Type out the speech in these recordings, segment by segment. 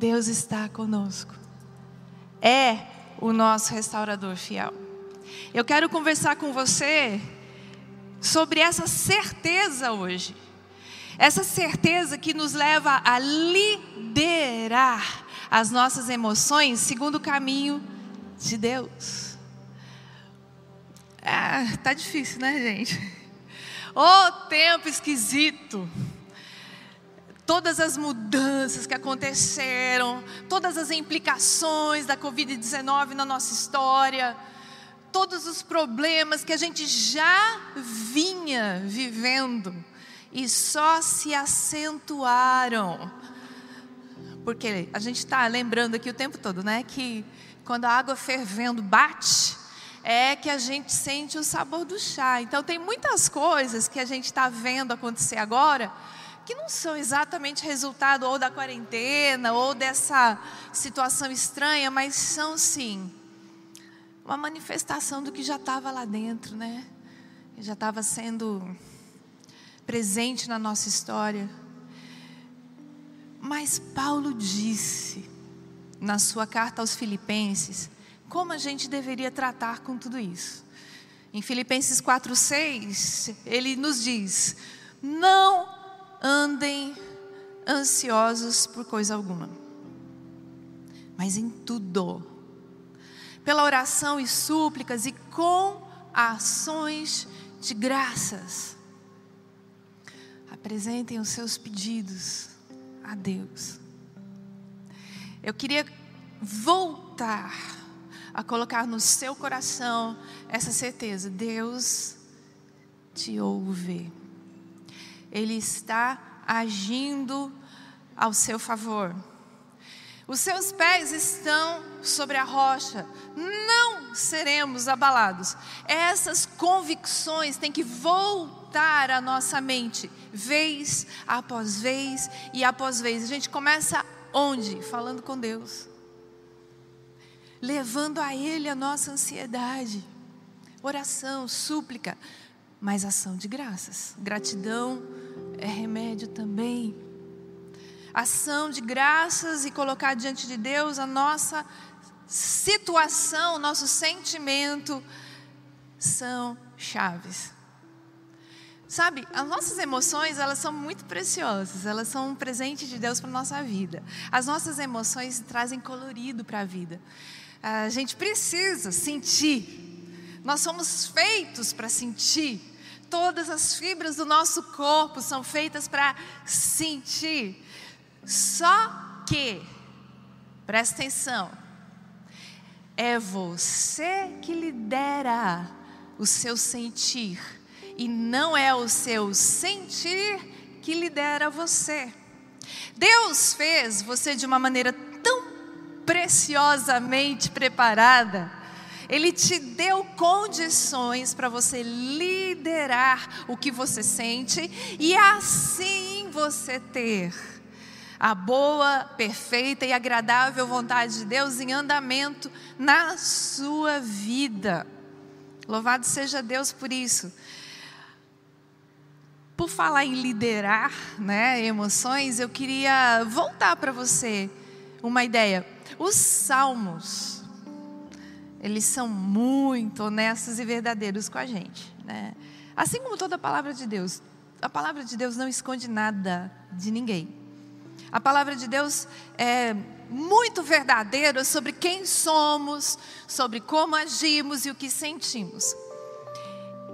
Deus está conosco. É o nosso restaurador fiel. Eu quero conversar com você sobre essa certeza hoje. Essa certeza que nos leva a liderar as nossas emoções segundo o caminho de Deus. Ah, tá difícil, né, gente? Ô oh, tempo esquisito. Todas as mudanças que aconteceram, todas as implicações da Covid-19 na nossa história, todos os problemas que a gente já vinha vivendo e só se acentuaram. Porque a gente está lembrando aqui o tempo todo, né? Que quando a água fervendo bate, é que a gente sente o sabor do chá. Então, tem muitas coisas que a gente está vendo acontecer agora que não são exatamente resultado ou da quarentena ou dessa situação estranha, mas são sim uma manifestação do que já estava lá dentro, né? Já estava sendo presente na nossa história. Mas Paulo disse na sua carta aos Filipenses como a gente deveria tratar com tudo isso. Em Filipenses 4:6, ele nos diz: "Não andem ansiosos por coisa alguma, mas em tudo, pela oração e súplicas e com ações de graças, apresentem os seus pedidos a Deus. Eu queria voltar a colocar no seu coração essa certeza: Deus te ouve, Ele está agindo ao seu favor. Os seus pés estão sobre a rocha, não seremos abalados. Essas convicções têm que voltar à nossa mente, vez após vez e após vez. A gente começa onde? Falando com Deus, levando a Ele a nossa ansiedade, oração, súplica, mas ação de graças. Gratidão é remédio também ação de graças e colocar diante de Deus a nossa situação, nosso sentimento, são chaves. Sabe, as nossas emoções, elas são muito preciosas, elas são um presente de Deus para a nossa vida. As nossas emoções trazem colorido para a vida. A gente precisa sentir, nós somos feitos para sentir. Todas as fibras do nosso corpo são feitas para sentir. Só que, presta atenção, é você que lidera o seu sentir, e não é o seu sentir que lidera você. Deus fez você de uma maneira tão preciosamente preparada, Ele te deu condições para você liderar o que você sente e assim você ter a boa, perfeita e agradável vontade de Deus em andamento na sua vida. Louvado seja Deus por isso. Por falar em liderar, né, emoções, eu queria voltar para você uma ideia. Os salmos, eles são muito honestos e verdadeiros com a gente, né? Assim como toda a palavra de Deus. A palavra de Deus não esconde nada de ninguém. A palavra de Deus é muito verdadeira sobre quem somos, sobre como agimos e o que sentimos.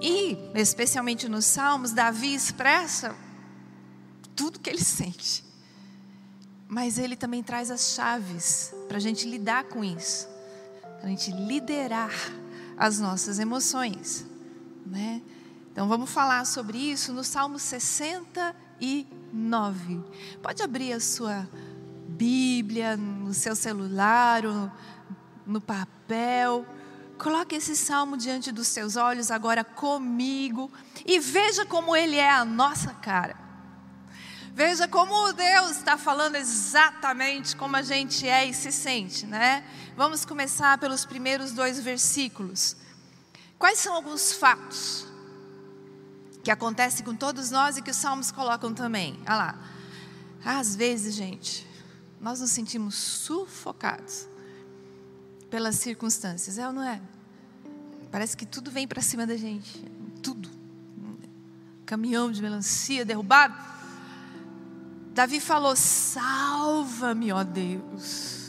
E, especialmente nos Salmos, Davi expressa tudo que ele sente. Mas ele também traz as chaves para a gente lidar com isso, para a gente liderar as nossas emoções. Né? Então vamos falar sobre isso no Salmo 69. 9. Pode abrir a sua Bíblia no seu celular no papel. Coloque esse salmo diante dos seus olhos agora comigo e veja como ele é a nossa cara. Veja como Deus está falando exatamente como a gente é e se sente, né? Vamos começar pelos primeiros dois versículos. Quais são alguns fatos que acontece com todos nós e que os salmos colocam também. Olha lá. Às vezes, gente, nós nos sentimos sufocados pelas circunstâncias, é ou não é? Parece que tudo vem para cima da gente, tudo. Caminhão de melancia derrubado. Davi falou: Salva-me, ó Deus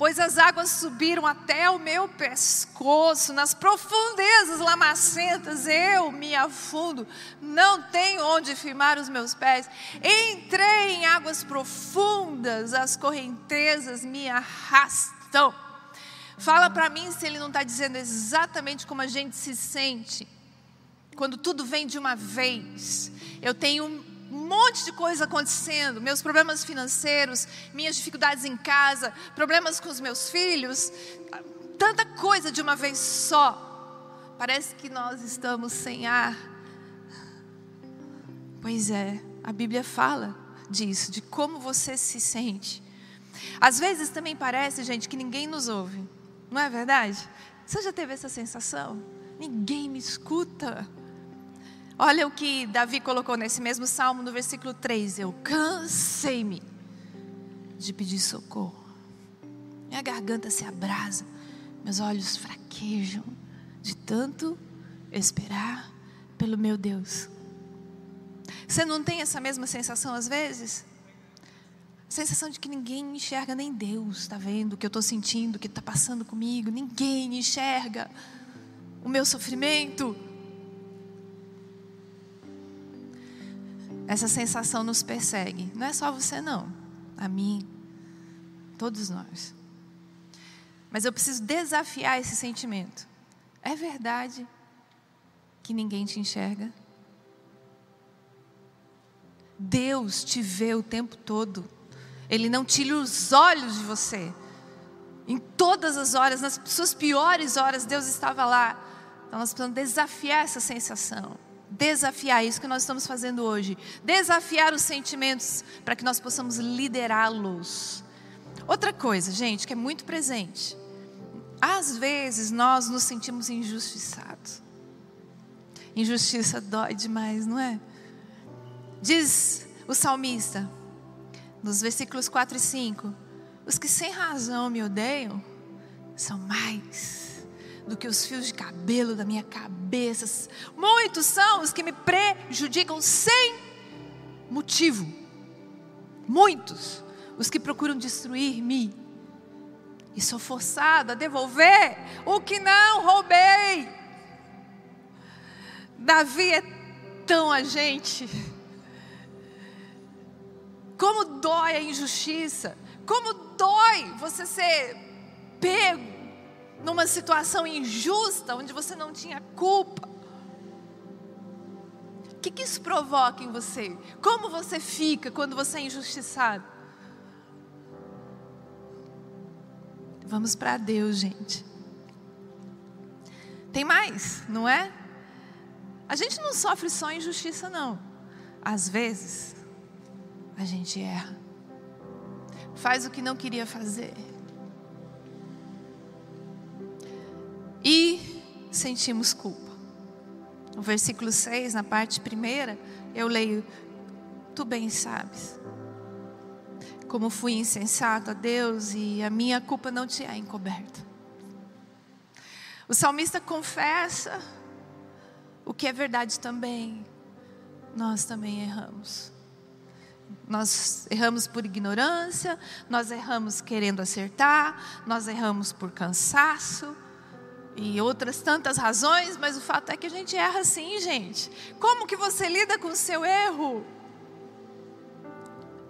pois as águas subiram até o meu pescoço, nas profundezas lamacentas eu me afundo, não tenho onde firmar os meus pés. Entrei em águas profundas, as correntezas me arrastam. Fala para mim se ele não está dizendo exatamente como a gente se sente quando tudo vem de uma vez. Eu tenho um monte de coisa acontecendo, meus problemas financeiros, minhas dificuldades em casa, problemas com os meus filhos, tanta coisa de uma vez só. Parece que nós estamos sem ar. Pois é, a Bíblia fala disso, de como você se sente. Às vezes também parece, gente, que ninguém nos ouve. Não é verdade? Você já teve essa sensação? Ninguém me escuta. Olha o que Davi colocou nesse mesmo salmo, no versículo 3. Eu cansei-me de pedir socorro. Minha garganta se abrasa, meus olhos fraquejam de tanto esperar pelo meu Deus. Você não tem essa mesma sensação às vezes? sensação de que ninguém enxerga, nem Deus está vendo o que eu estou sentindo, o que está passando comigo, ninguém enxerga o meu sofrimento. Essa sensação nos persegue. Não é só você, não. A mim. Todos nós. Mas eu preciso desafiar esse sentimento. É verdade que ninguém te enxerga? Deus te vê o tempo todo. Ele não tira os olhos de você. Em todas as horas, nas suas piores horas, Deus estava lá. Então nós precisamos desafiar essa sensação desafiar, é isso que nós estamos fazendo hoje. Desafiar os sentimentos para que nós possamos liderá-los. Outra coisa, gente, que é muito presente. Às vezes nós nos sentimos injustiçados. Injustiça dói demais, não é? Diz o salmista, nos versículos 4 e 5: Os que sem razão me odeiam são mais do que os fios de cabelo da minha cabeça. Muitos são os que me prejudicam sem motivo. Muitos os que procuram destruir-me. E sou forçado a devolver o que não roubei. Davi é tão agente. Como dói a injustiça. Como dói você ser pego numa situação injusta, onde você não tinha culpa. O que, que isso provoca em você? Como você fica quando você é injustiçado? Vamos para Deus, gente. Tem mais, não é? A gente não sofre só injustiça, não. Às vezes, a gente erra. Faz o que não queria fazer sentimos culpa. No versículo 6, na parte primeira, eu leio: Tu bem sabes como fui insensato a Deus e a minha culpa não te é encoberta. O salmista confessa o que é verdade também. Nós também erramos. Nós erramos por ignorância, nós erramos querendo acertar, nós erramos por cansaço e outras tantas razões, mas o fato é que a gente erra sim, gente. Como que você lida com o seu erro?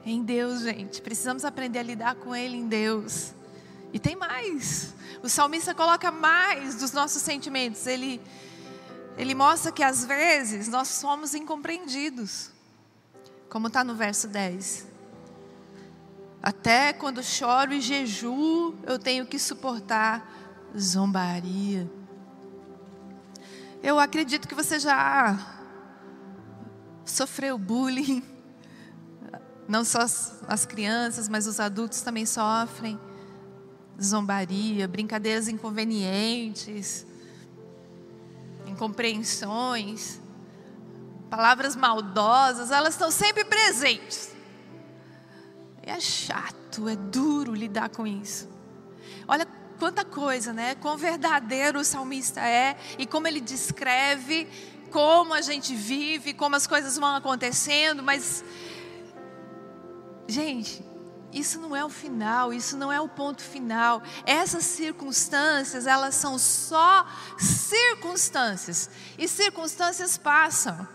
Em Deus, gente. Precisamos aprender a lidar com ele em Deus. E tem mais. O salmista coloca mais dos nossos sentimentos. Ele ele mostra que às vezes nós somos incompreendidos. Como está no verso 10. Até quando choro e jejuo, eu tenho que suportar zombaria. Eu acredito que você já sofreu bullying. Não só as crianças, mas os adultos também sofrem. Zombaria, brincadeiras inconvenientes, incompreensões, palavras maldosas, elas estão sempre presentes. é chato, é duro lidar com isso. Olha quanta coisa, né? Quão verdadeiro o salmista é e como ele descreve como a gente vive, como as coisas vão acontecendo, mas gente, isso não é o final, isso não é o ponto final. Essas circunstâncias, elas são só circunstâncias. E circunstâncias passam.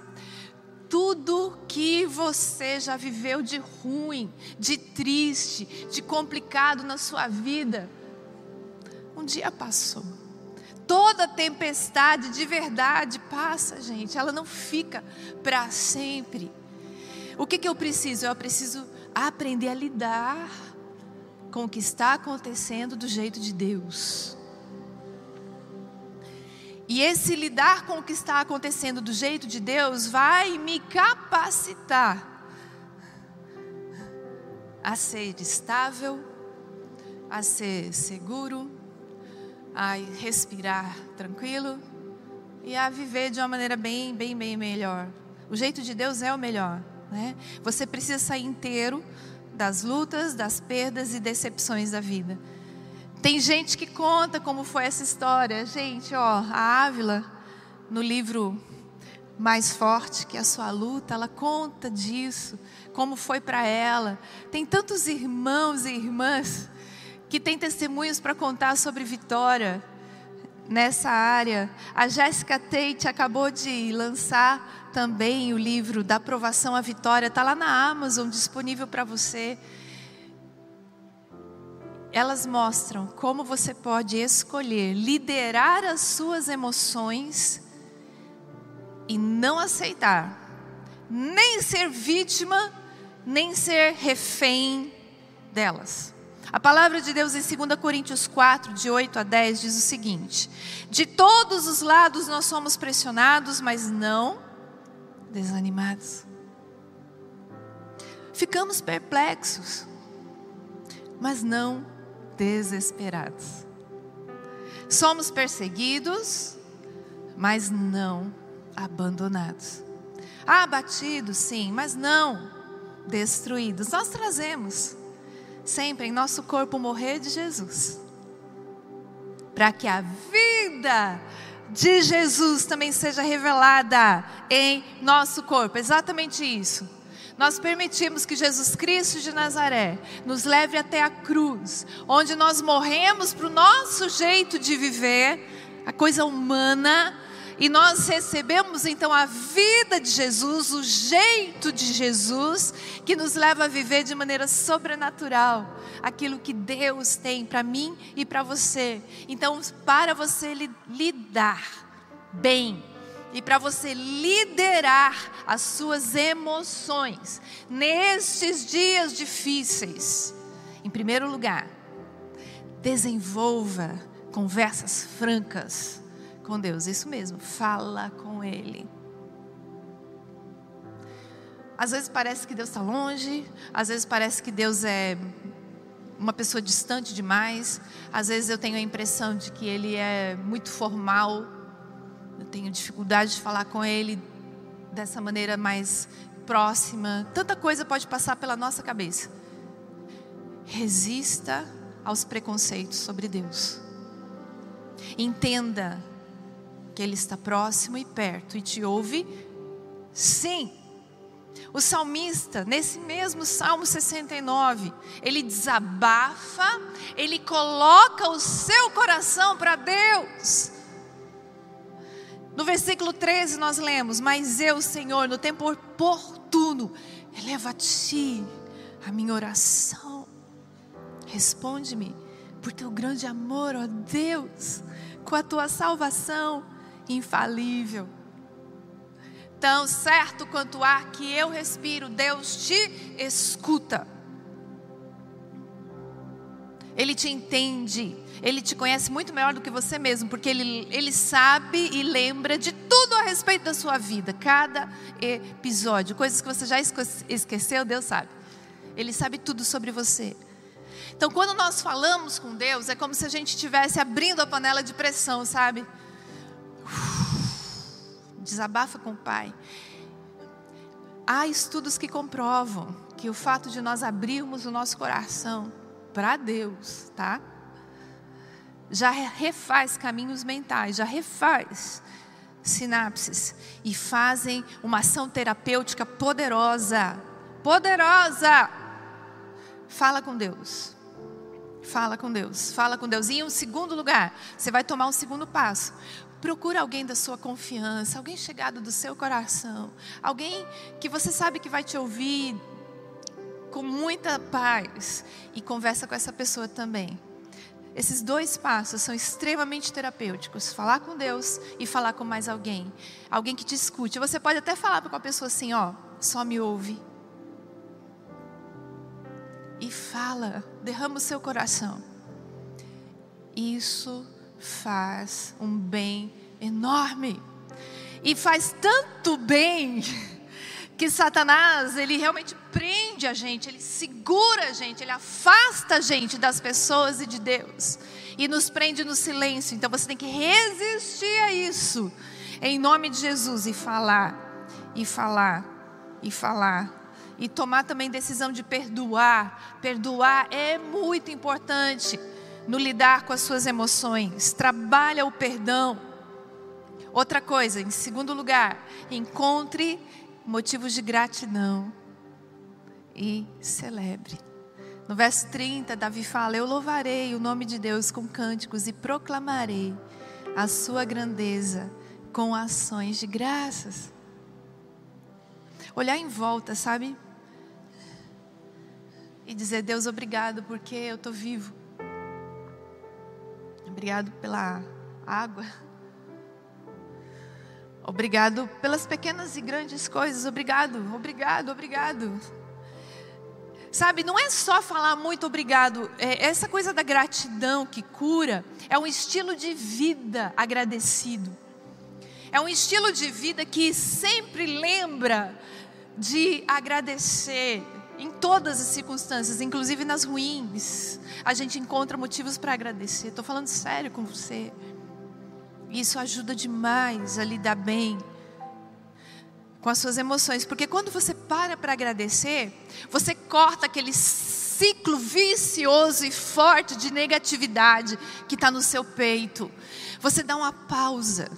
Tudo que você já viveu de ruim, de triste, de complicado na sua vida, um dia passou. Toda tempestade de verdade passa, gente. Ela não fica para sempre. O que, que eu preciso? Eu preciso aprender a lidar com o que está acontecendo do jeito de Deus. E esse lidar com o que está acontecendo do jeito de Deus vai me capacitar a ser estável, a ser seguro, a respirar tranquilo e a viver de uma maneira bem, bem, bem melhor. O jeito de Deus é o melhor. Né? Você precisa sair inteiro das lutas, das perdas e decepções da vida. Tem gente que conta como foi essa história. Gente, ó, a Ávila, no livro Mais Forte que a Sua Luta, ela conta disso, como foi para ela. Tem tantos irmãos e irmãs que têm testemunhos para contar sobre vitória nessa área. A Jéssica Tate acabou de lançar também o livro da aprovação à vitória, está lá na Amazon disponível para você. Elas mostram como você pode escolher liderar as suas emoções e não aceitar, nem ser vítima, nem ser refém delas. A palavra de Deus em 2 Coríntios 4, de 8 a 10, diz o seguinte: De todos os lados nós somos pressionados, mas não desanimados. Ficamos perplexos, mas não desesperados. Somos perseguidos, mas não abandonados. Abatidos, sim, mas não destruídos. Nós trazemos sempre em nosso corpo morrer de Jesus, para que a vida de Jesus também seja revelada em nosso corpo. Exatamente isso. Nós permitimos que Jesus Cristo de Nazaré nos leve até a cruz, onde nós morremos para o nosso jeito de viver, a coisa humana, e nós recebemos então a vida de Jesus, o jeito de Jesus, que nos leva a viver de maneira sobrenatural aquilo que Deus tem para mim e para você. Então, para você lidar bem e para você liderar as suas emoções nestes dias difíceis, em primeiro lugar, desenvolva conversas francas com Deus, isso mesmo, fala com Ele. Às vezes parece que Deus está longe, às vezes parece que Deus é uma pessoa distante demais, às vezes eu tenho a impressão de que Ele é muito formal, eu tenho dificuldade de falar com Ele dessa maneira mais próxima. Tanta coisa pode passar pela nossa cabeça. Resista aos preconceitos sobre Deus. Entenda que Ele está próximo e perto e te ouve, sim. O salmista, nesse mesmo Salmo 69, ele desabafa, ele coloca o seu coração para Deus. No versículo 13 nós lemos: Mas eu, Senhor, no tempo oportuno, eleva a ti a minha oração. Responde-me por teu grande amor, ó Deus, com a tua salvação infalível. Tão certo quanto o ar que eu respiro, Deus te escuta. Ele te entende, Ele te conhece muito melhor do que você mesmo, porque Ele, ele sabe e lembra de tudo a respeito da sua vida, cada episódio, coisas que você já esqueceu, Deus sabe. Ele sabe tudo sobre você. Então, quando nós falamos com Deus, é como se a gente estivesse abrindo a panela de pressão, sabe? Desabafa com o Pai. Há estudos que comprovam que o fato de nós abrirmos o nosso coração para Deus, tá? Já refaz caminhos mentais, já refaz sinapses e fazem uma ação terapêutica poderosa. Poderosa! Fala com Deus. Fala com Deus. Fala com Deus. E em um segundo lugar, você vai tomar um segundo passo. Procura alguém da sua confiança, alguém chegado do seu coração, alguém que você sabe que vai te ouvir com muita paz e conversa com essa pessoa também. Esses dois passos são extremamente terapêuticos: falar com Deus e falar com mais alguém. Alguém que te escute. Você pode até falar com a pessoa assim: ó, só me ouve. E fala, derrama o seu coração. Isso faz um bem enorme. E faz tanto bem que Satanás, ele realmente prende a gente, ele segura a gente, ele afasta a gente das pessoas e de Deus. E nos prende no silêncio. Então você tem que resistir a isso. Em nome de Jesus e falar, e falar, e falar. E tomar também decisão de perdoar. Perdoar é muito importante no lidar com as suas emoções. Trabalha o perdão. Outra coisa, em segundo lugar, encontre motivos de gratidão e celebre. No verso 30, Davi fala: Eu louvarei o nome de Deus com cânticos e proclamarei a sua grandeza com ações de graças. Olhar em volta, sabe? E dizer: Deus, obrigado porque eu estou vivo. Obrigado pela água Obrigado pelas pequenas e grandes coisas. Obrigado, obrigado, obrigado. Sabe, não é só falar muito obrigado. É, essa coisa da gratidão que cura é um estilo de vida agradecido. É um estilo de vida que sempre lembra de agradecer em todas as circunstâncias, inclusive nas ruins. A gente encontra motivos para agradecer. Estou falando sério com você. Isso ajuda demais a lidar bem com as suas emoções, porque quando você para para agradecer, você corta aquele ciclo vicioso e forte de negatividade que está no seu peito. Você dá uma pausa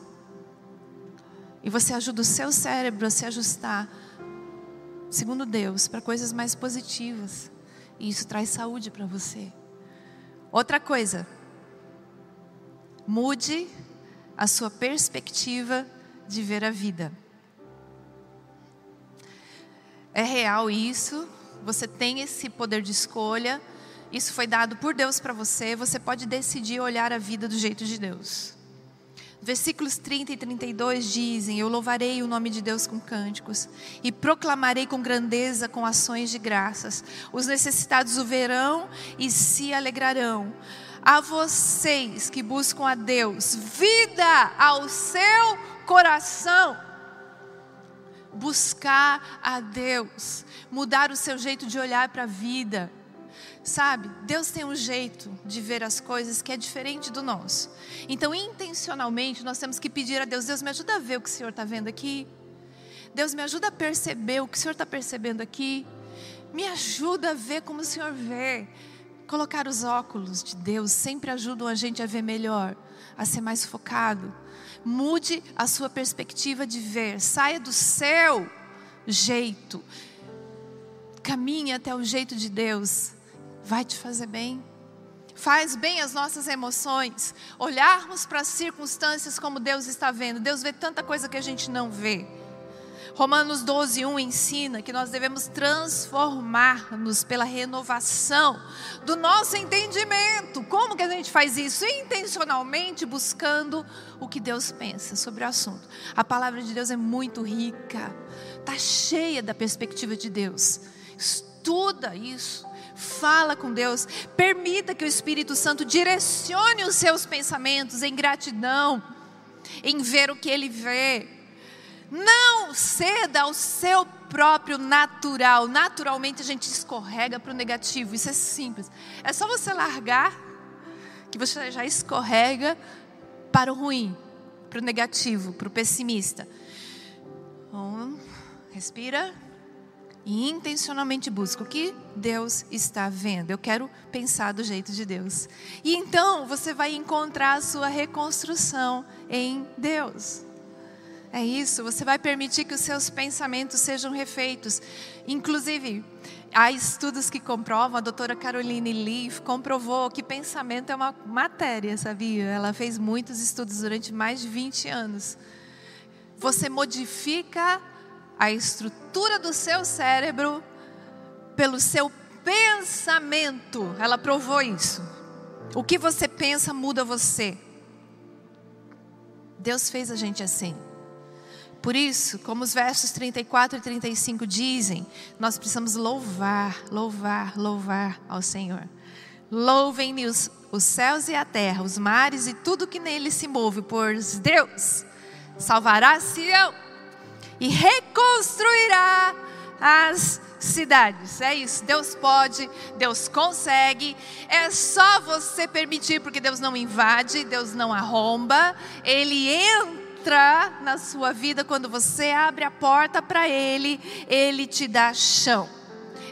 e você ajuda o seu cérebro a se ajustar, segundo Deus, para coisas mais positivas. E isso traz saúde para você. Outra coisa, mude a sua perspectiva de ver a vida. É real isso, você tem esse poder de escolha, isso foi dado por Deus para você, você pode decidir olhar a vida do jeito de Deus. Versículos 30 e 32 dizem: Eu louvarei o nome de Deus com cânticos e proclamarei com grandeza com ações de graças. Os necessitados o verão e se alegrarão a vocês que buscam a Deus, vida ao seu coração. Buscar a Deus, mudar o seu jeito de olhar para a vida. Sabe, Deus tem um jeito de ver as coisas que é diferente do nosso. Então, intencionalmente, nós temos que pedir a Deus: Deus, me ajuda a ver o que o Senhor está vendo aqui. Deus, me ajuda a perceber o que o Senhor está percebendo aqui. Me ajuda a ver como o Senhor vê. Colocar os óculos de Deus sempre ajudam a gente a ver melhor, a ser mais focado. Mude a sua perspectiva de ver, saia do seu jeito. Caminhe até o jeito de Deus. Vai te fazer bem. Faz bem as nossas emoções. Olharmos para as circunstâncias como Deus está vendo. Deus vê tanta coisa que a gente não vê. Romanos 12, 1 ensina que nós devemos transformar-nos pela renovação do nosso entendimento. Como que a gente faz isso? Intencionalmente buscando o que Deus pensa sobre o assunto. A palavra de Deus é muito rica, está cheia da perspectiva de Deus. Estuda isso. Fala com Deus, permita que o Espírito Santo direcione os seus pensamentos em gratidão, em ver o que ele vê, não ceda ao seu próprio natural. Naturalmente a gente escorrega para o negativo. Isso é simples. É só você largar que você já escorrega para o ruim, para o negativo, para o pessimista. Um, respira e intencionalmente busco o que Deus está vendo. Eu quero pensar do jeito de Deus. E então você vai encontrar a sua reconstrução em Deus. É isso, você vai permitir que os seus pensamentos sejam refeitos. Inclusive, há estudos que comprovam, a doutora Caroline Leaf comprovou que pensamento é uma matéria, sabia? Ela fez muitos estudos durante mais de 20 anos. Você modifica a estrutura do seu cérebro pelo seu pensamento. Ela provou isso. O que você pensa muda você. Deus fez a gente assim. Por isso, como os versos 34 e 35 dizem, nós precisamos louvar, louvar, louvar ao Senhor. Louvem-me os, os céus e a terra, os mares e tudo que nele se move, pois Deus salvará Sião e reconstruirá as cidades. É isso. Deus pode, Deus consegue. É só você permitir, porque Deus não invade, Deus não arromba. Ele entra na sua vida quando você abre a porta para Ele, Ele te dá chão.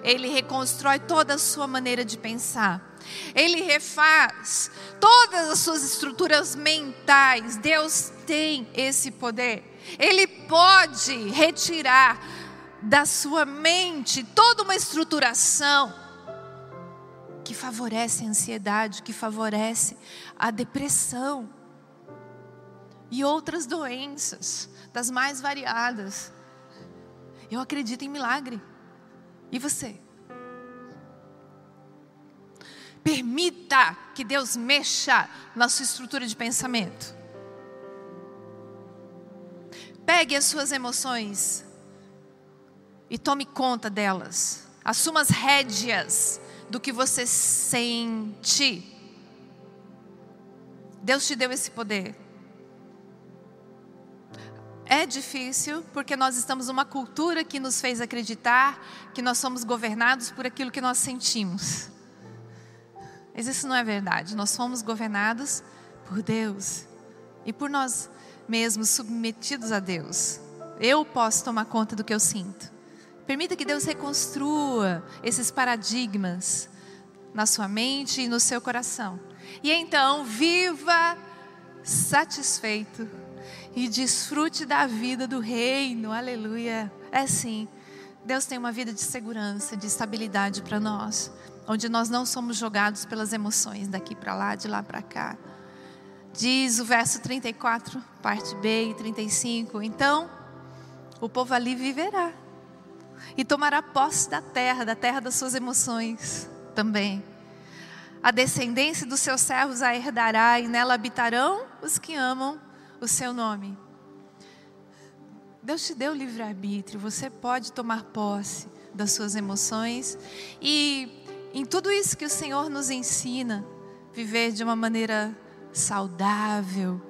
Ele reconstrói toda a sua maneira de pensar. Ele refaz todas as suas estruturas mentais. Deus tem esse poder. Ele pode retirar da sua mente toda uma estruturação que favorece a ansiedade, que favorece a depressão e outras doenças, das mais variadas. Eu acredito em milagre. E você? Permita que Deus mexa na sua estrutura de pensamento. Pegue as suas emoções e tome conta delas. Assuma as rédeas do que você sente. Deus te deu esse poder. É difícil porque nós estamos numa cultura que nos fez acreditar que nós somos governados por aquilo que nós sentimos. Mas isso não é verdade. Nós somos governados por Deus e por nós mesmo submetidos a Deus. Eu posso tomar conta do que eu sinto. Permita que Deus reconstrua esses paradigmas na sua mente e no seu coração. E então, viva satisfeito e desfrute da vida do reino. Aleluia. É sim. Deus tem uma vida de segurança, de estabilidade para nós, onde nós não somos jogados pelas emoções daqui para lá, de lá para cá. Diz o verso 34, parte B e 35. Então, o povo ali viverá e tomará posse da terra, da terra das suas emoções também. A descendência dos seus servos a herdará e nela habitarão os que amam o seu nome. Deus te deu livre-arbítrio, você pode tomar posse das suas emoções e em tudo isso que o Senhor nos ensina, viver de uma maneira saudável,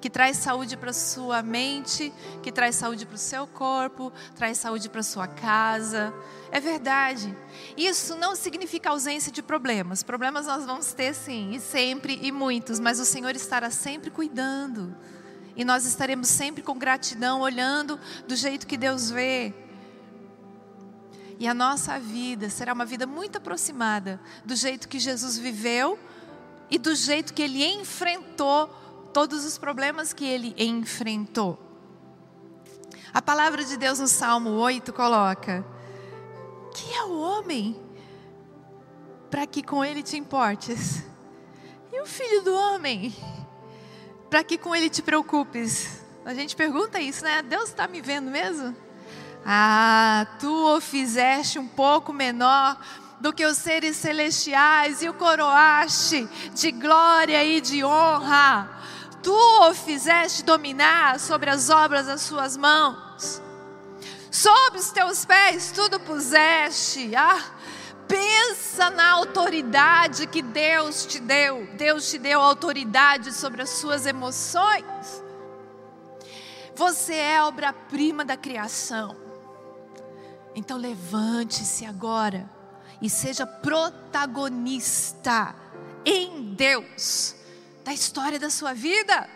que traz saúde para sua mente, que traz saúde para o seu corpo, traz saúde para sua casa. É verdade. Isso não significa ausência de problemas. Problemas nós vamos ter sim, e sempre e muitos, mas o Senhor estará sempre cuidando. E nós estaremos sempre com gratidão, olhando do jeito que Deus vê. E a nossa vida será uma vida muito aproximada do jeito que Jesus viveu e do jeito que ele enfrentou todos os problemas que ele enfrentou. A palavra de Deus no Salmo 8 coloca: Que é o homem para que com ele te importes? E o filho do homem para que com ele te preocupes? A gente pergunta isso, né? Deus está me vendo mesmo? Ah, tu o fizeste um pouco menor do que os seres celestiais e o coroaste de glória e de honra. Tu o fizeste dominar sobre as obras das suas mãos. Sob os teus pés tudo puseste. Ah, pensa na autoridade que Deus te deu. Deus te deu autoridade sobre as suas emoções. Você é obra-prima da criação. Então levante-se agora e seja protagonista em Deus da história da sua vida.